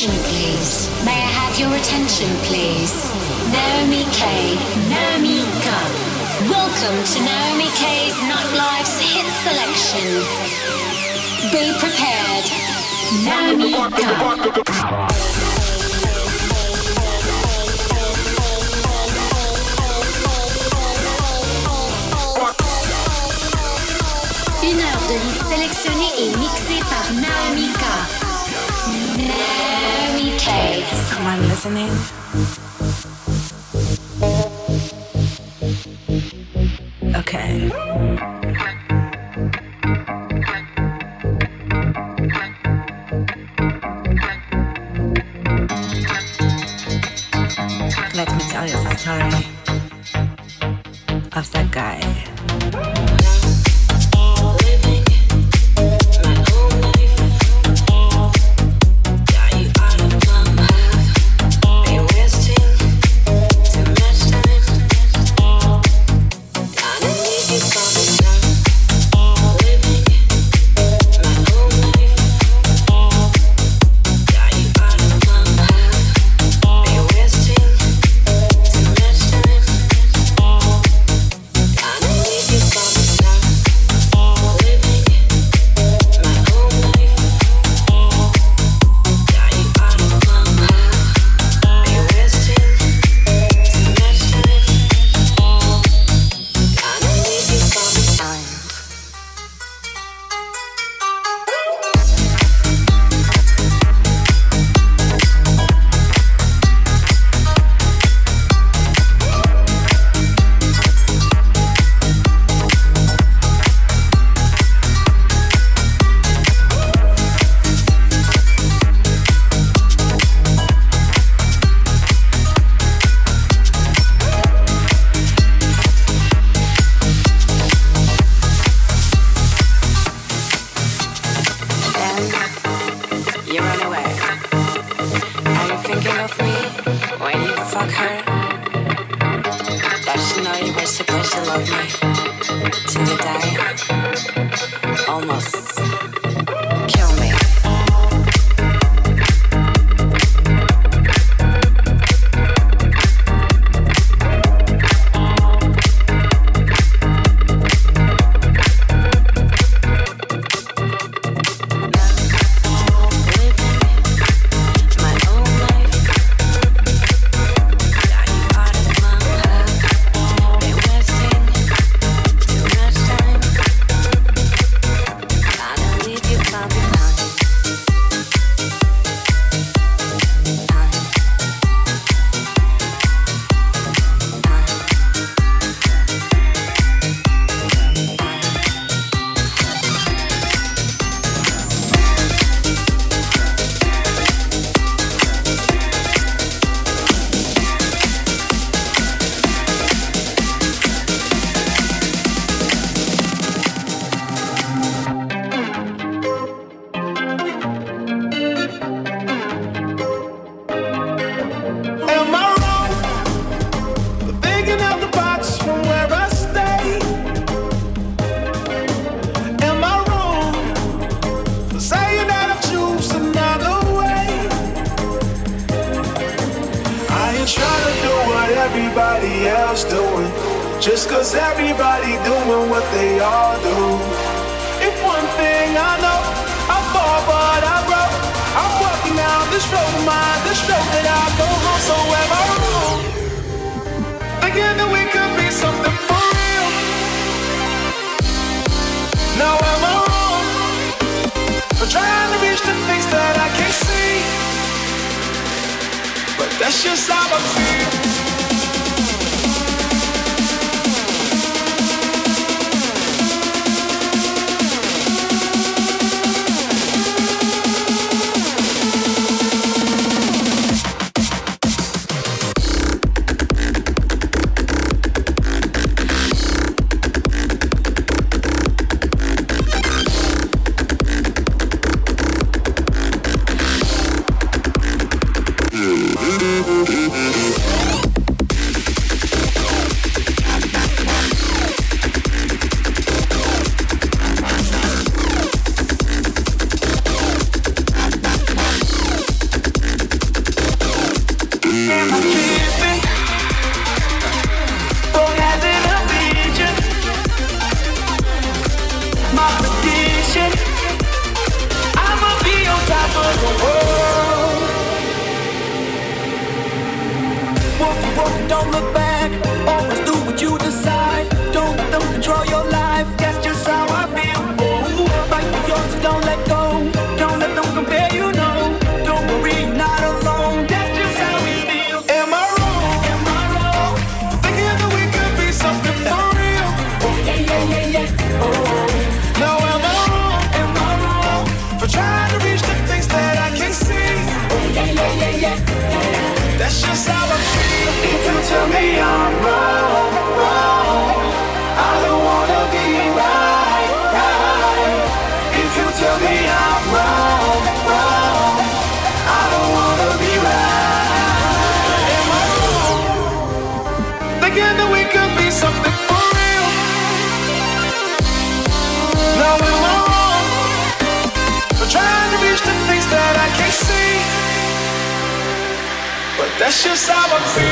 attention, please? May I have your attention, please? Naomi K. Naomi Gunn. Welcome to Naomi K's Nightlife's hit selection. Be prepared. Naomi hits sélectionnés et mixés par Naomi K. Listening? Okay. Just cause everybody doing what they all do. If one thing I know, I fall but I grow. I'm walking down this road of mine, this road that I go home. So am I wrong? Thinking that we could be something for real. Now am I wrong for trying to reach the things that I can't see? But that's just how I feel. don't look back. That's just how I feel.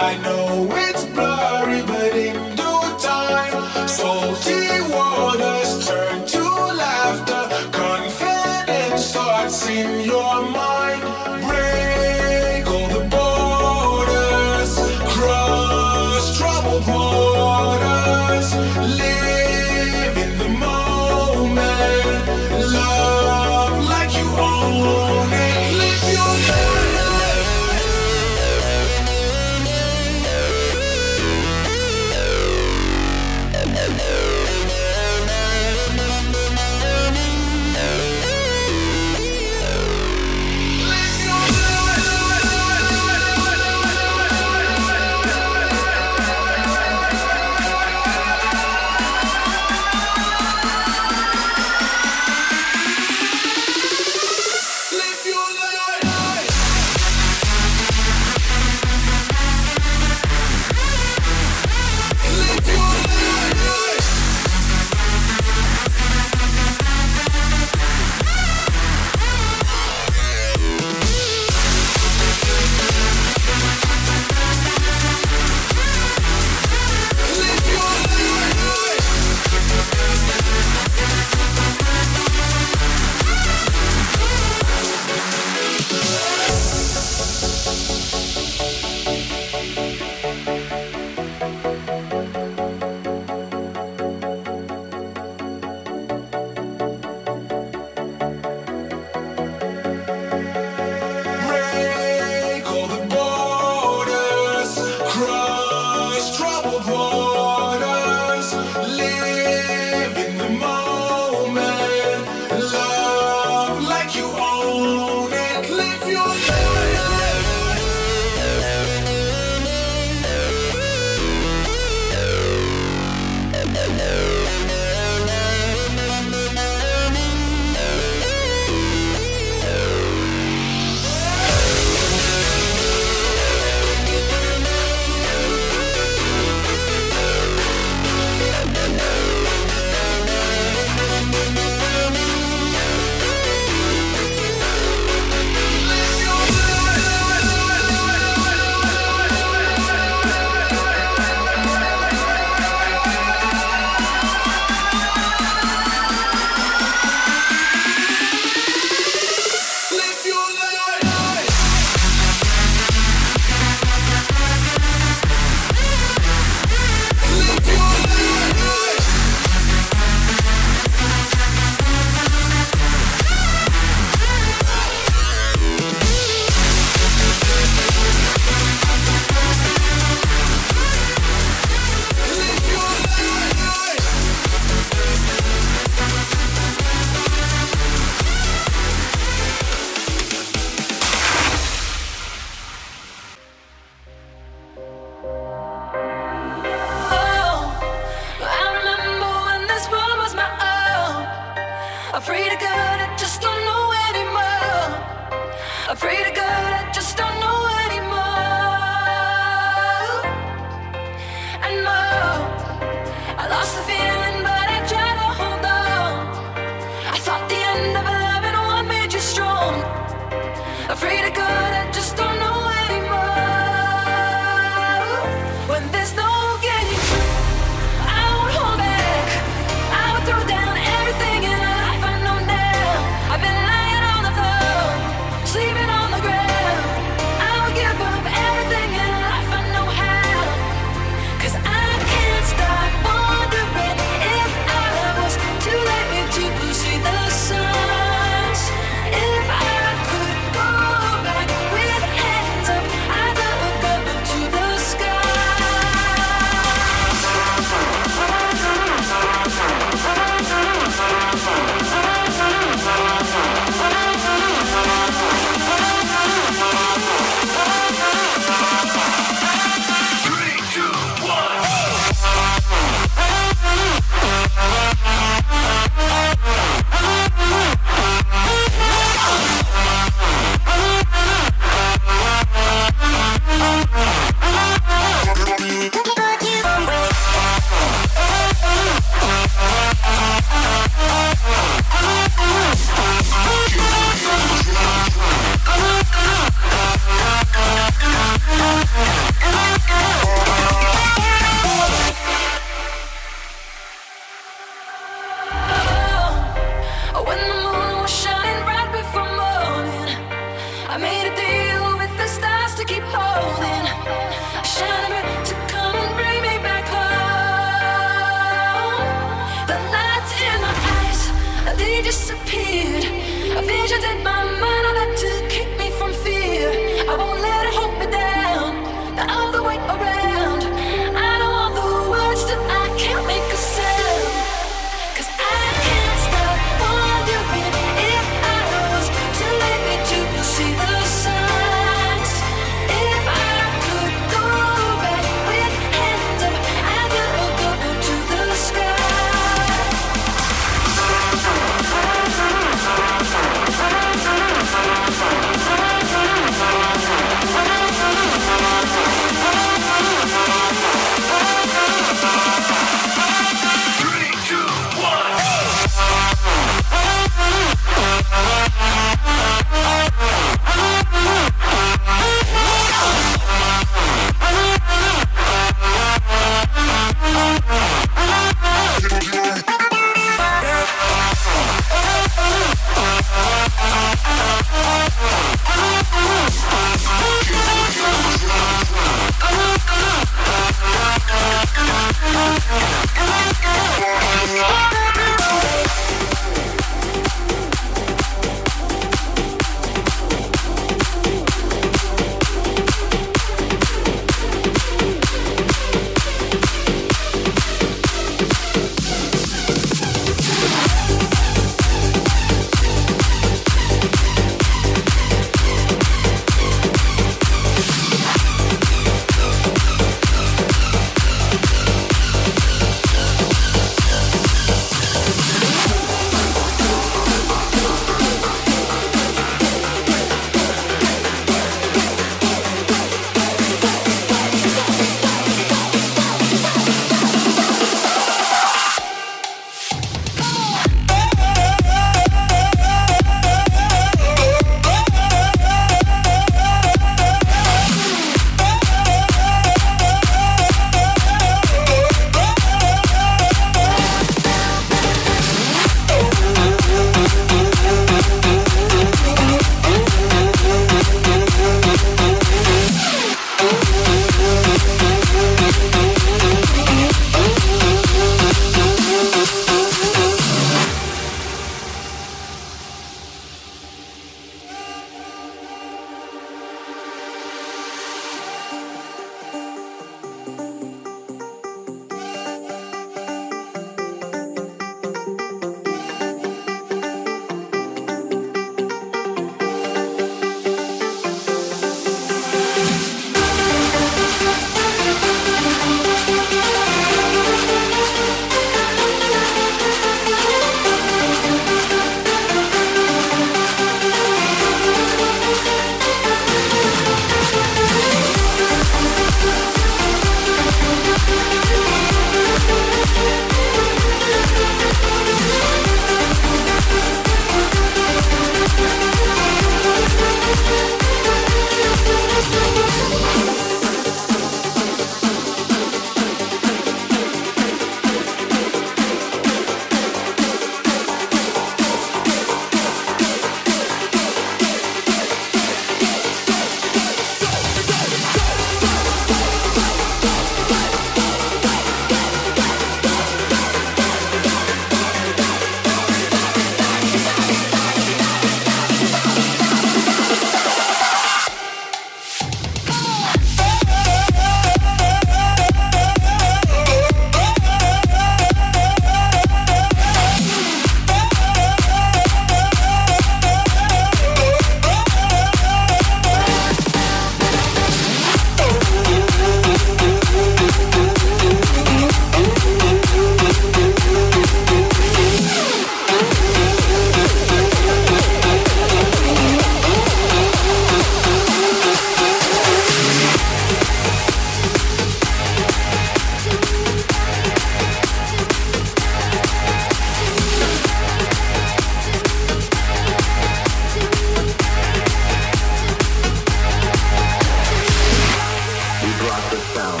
We brought the sound.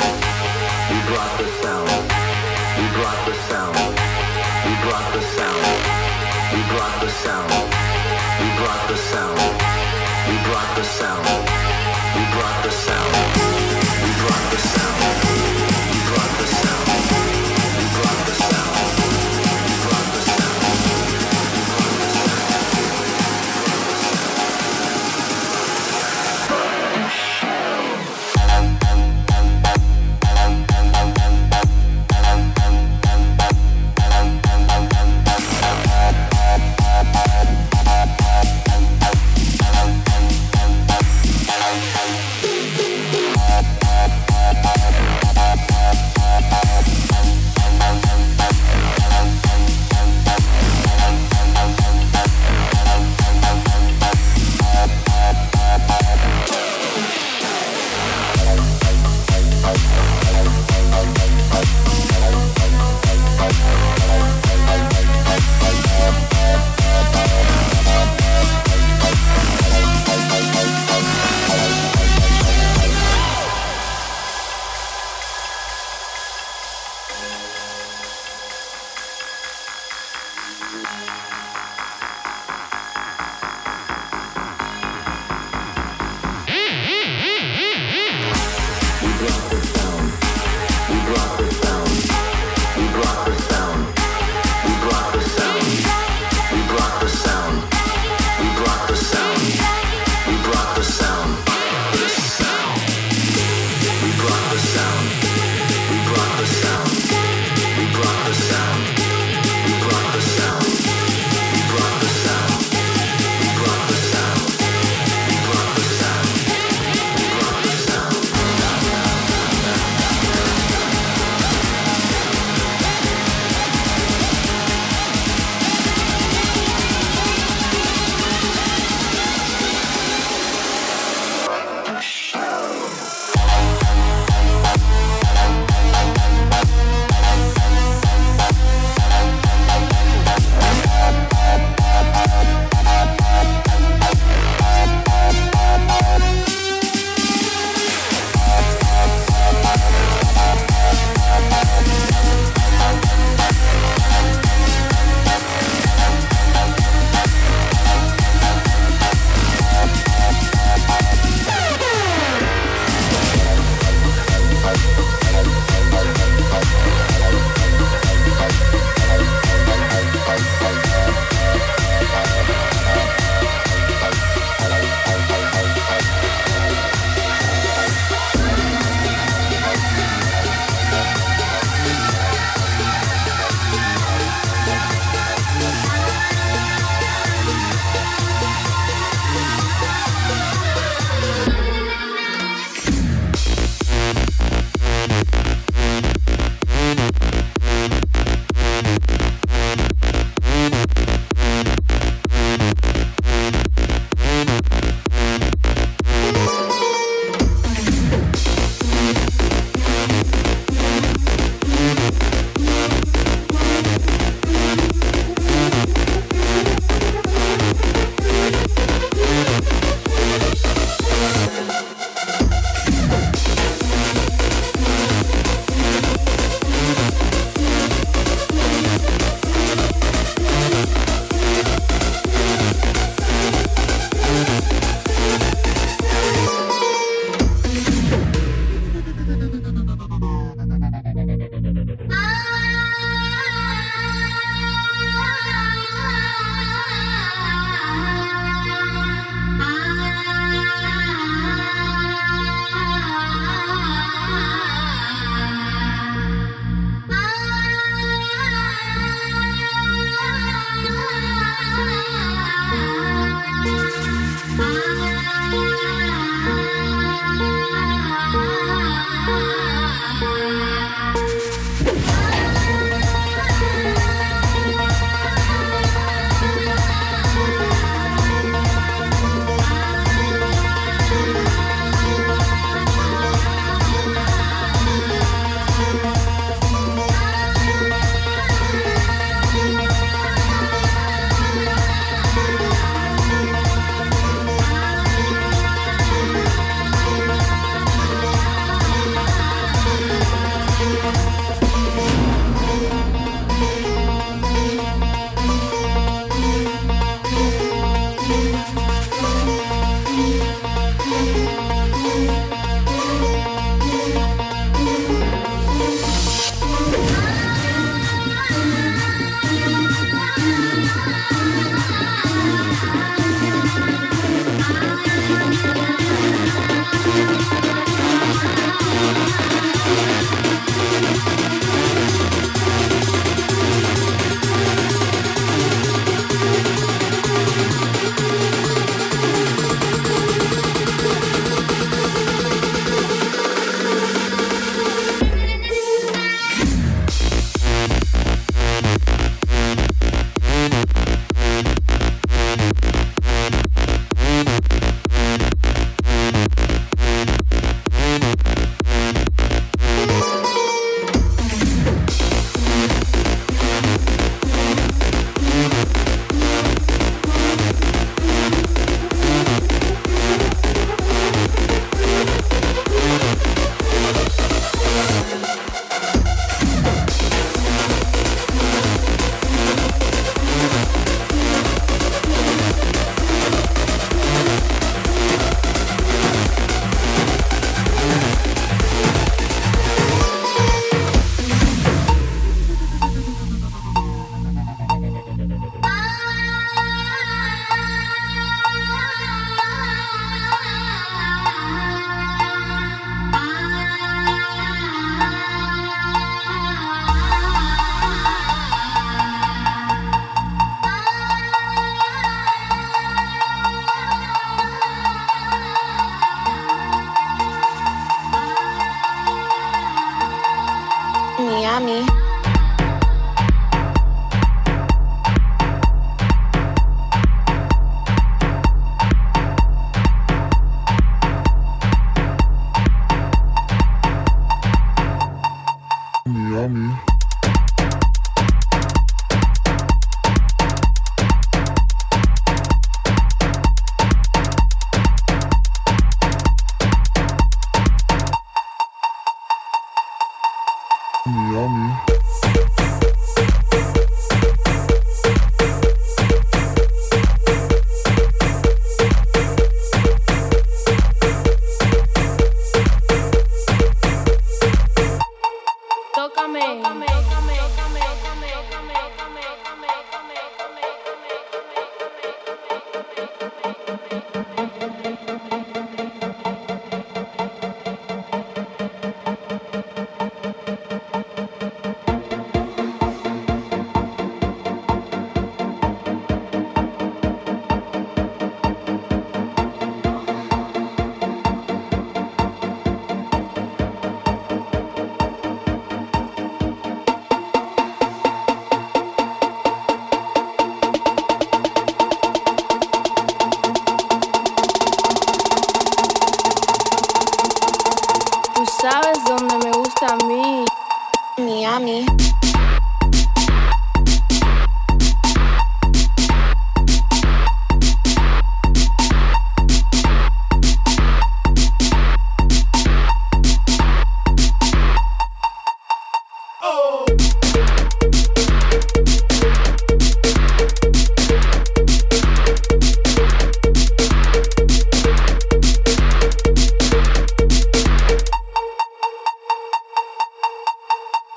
We brought the sound. We brought the sound.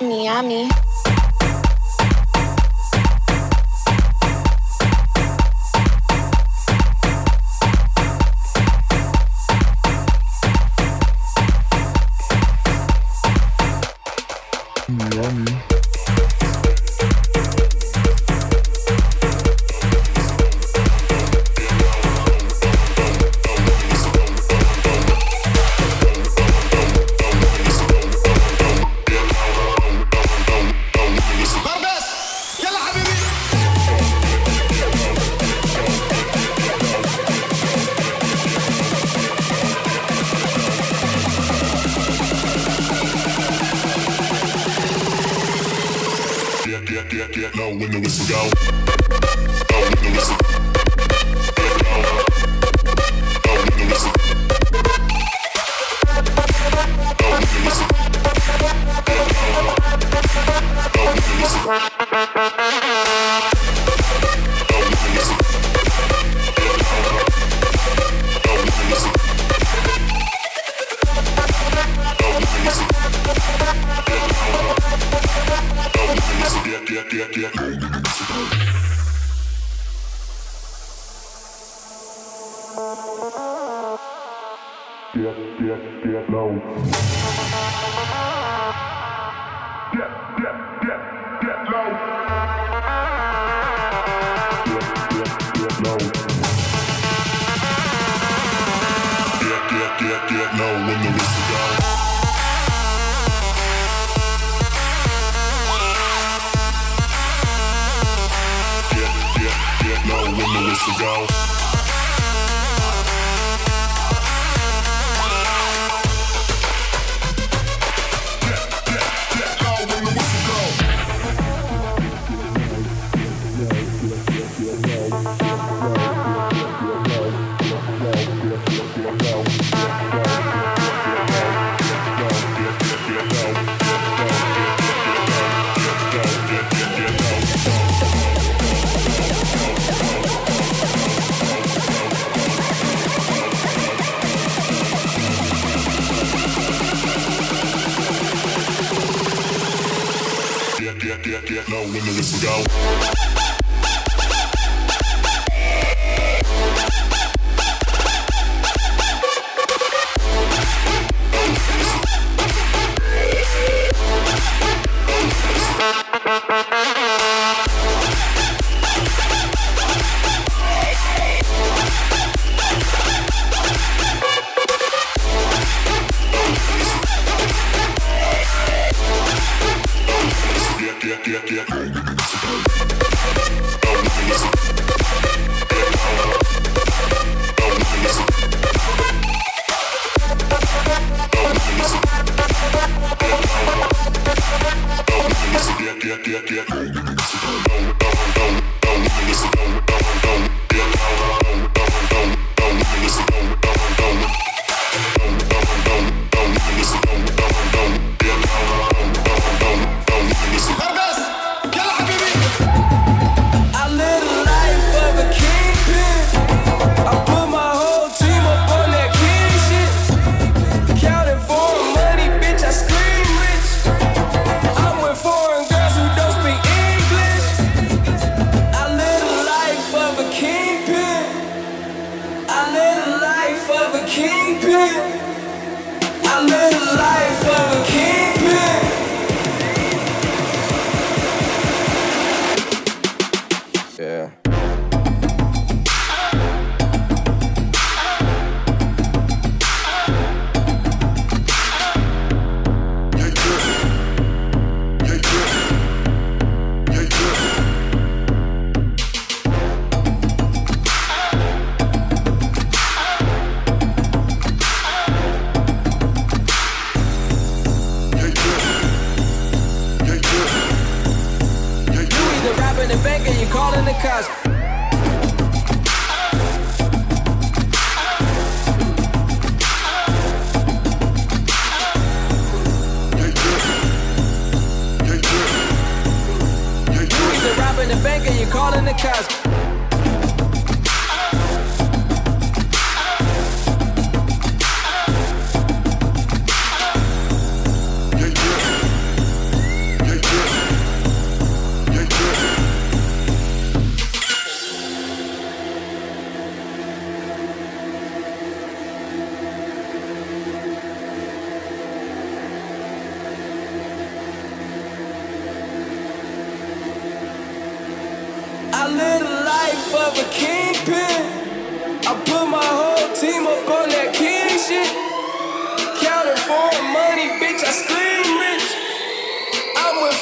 Miami. years.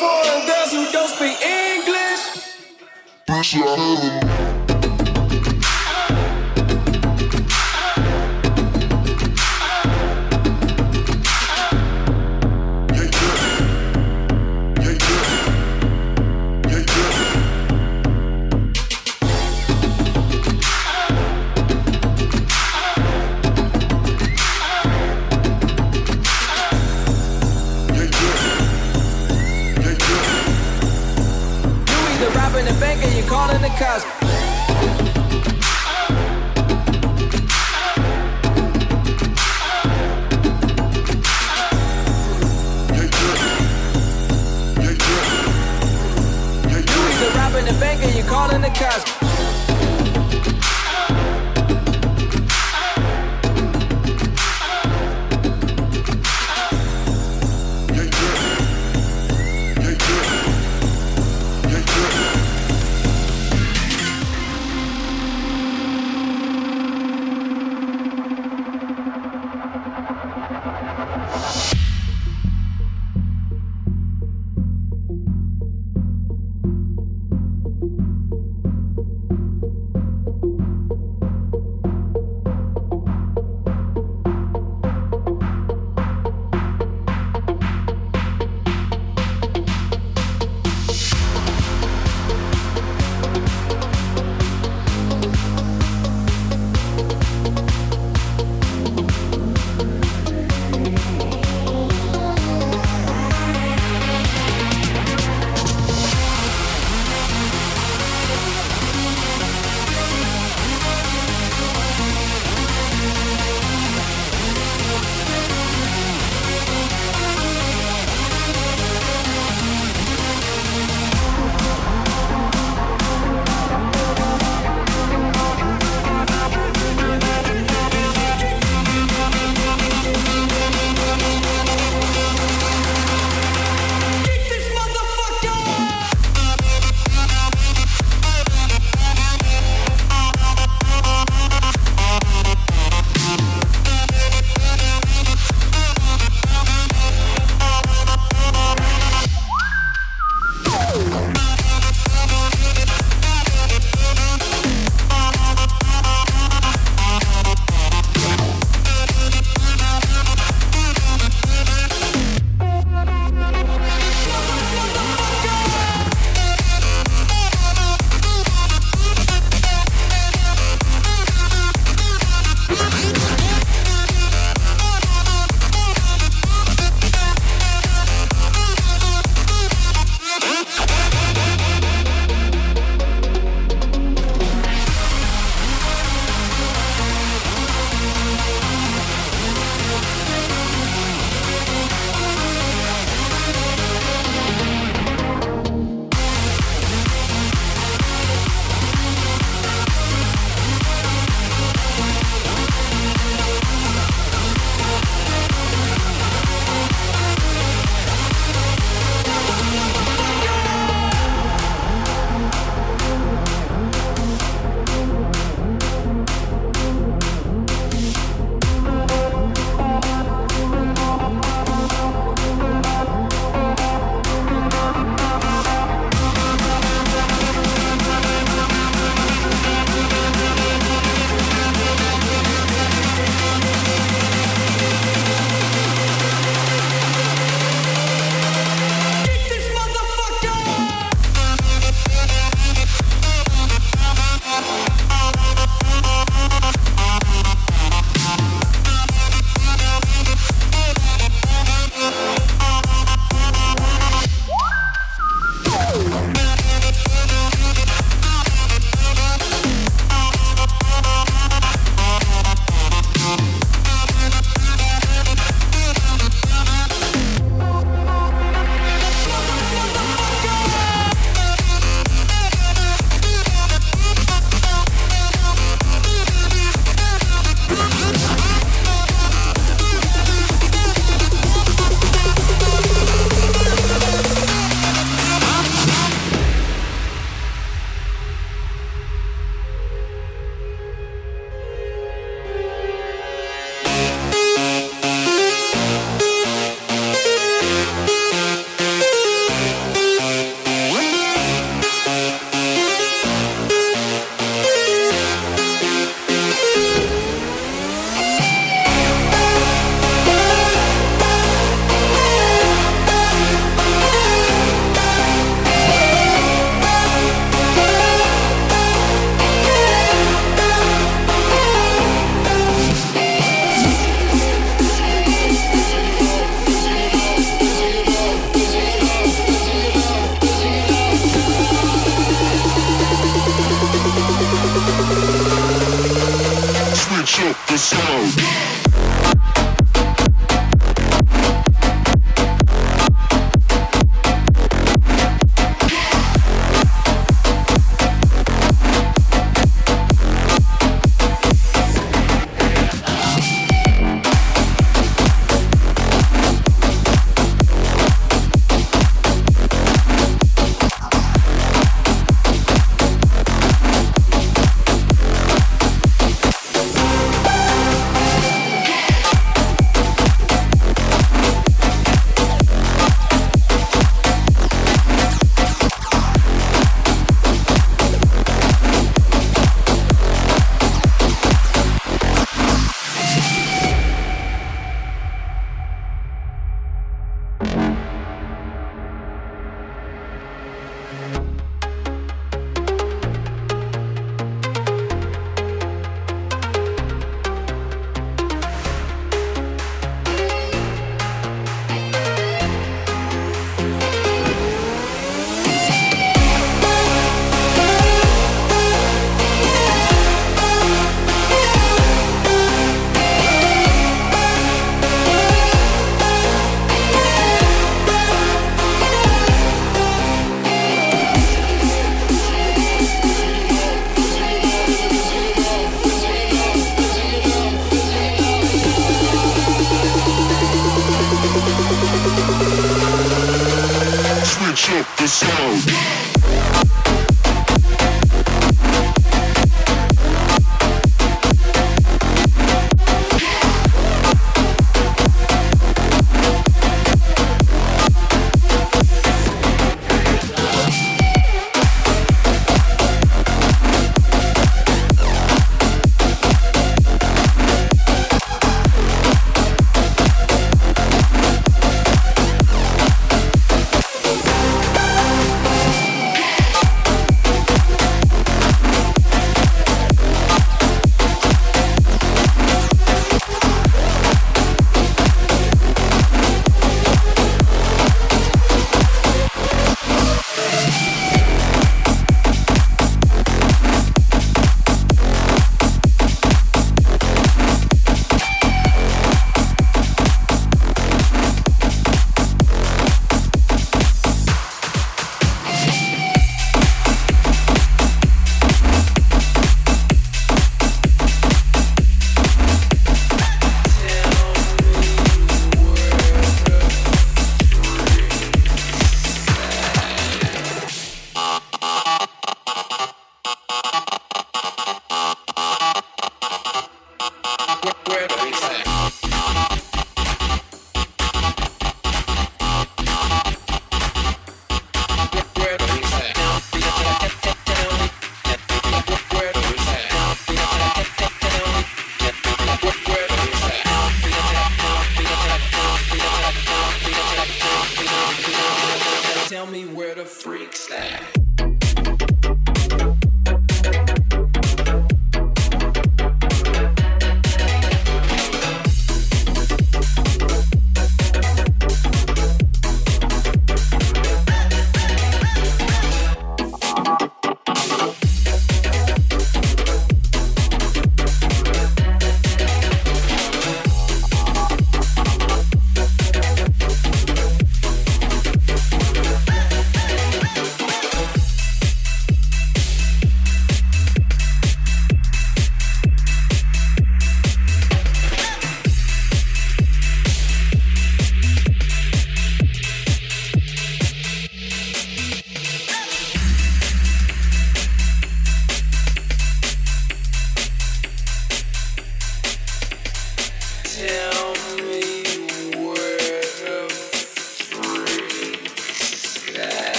foreigners who don't speak English.